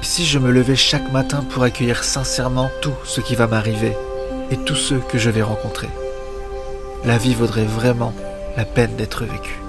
Si je me levais chaque matin pour accueillir sincèrement tout ce qui va m'arriver et tous ceux que je vais rencontrer, la vie vaudrait vraiment la peine d'être vécue.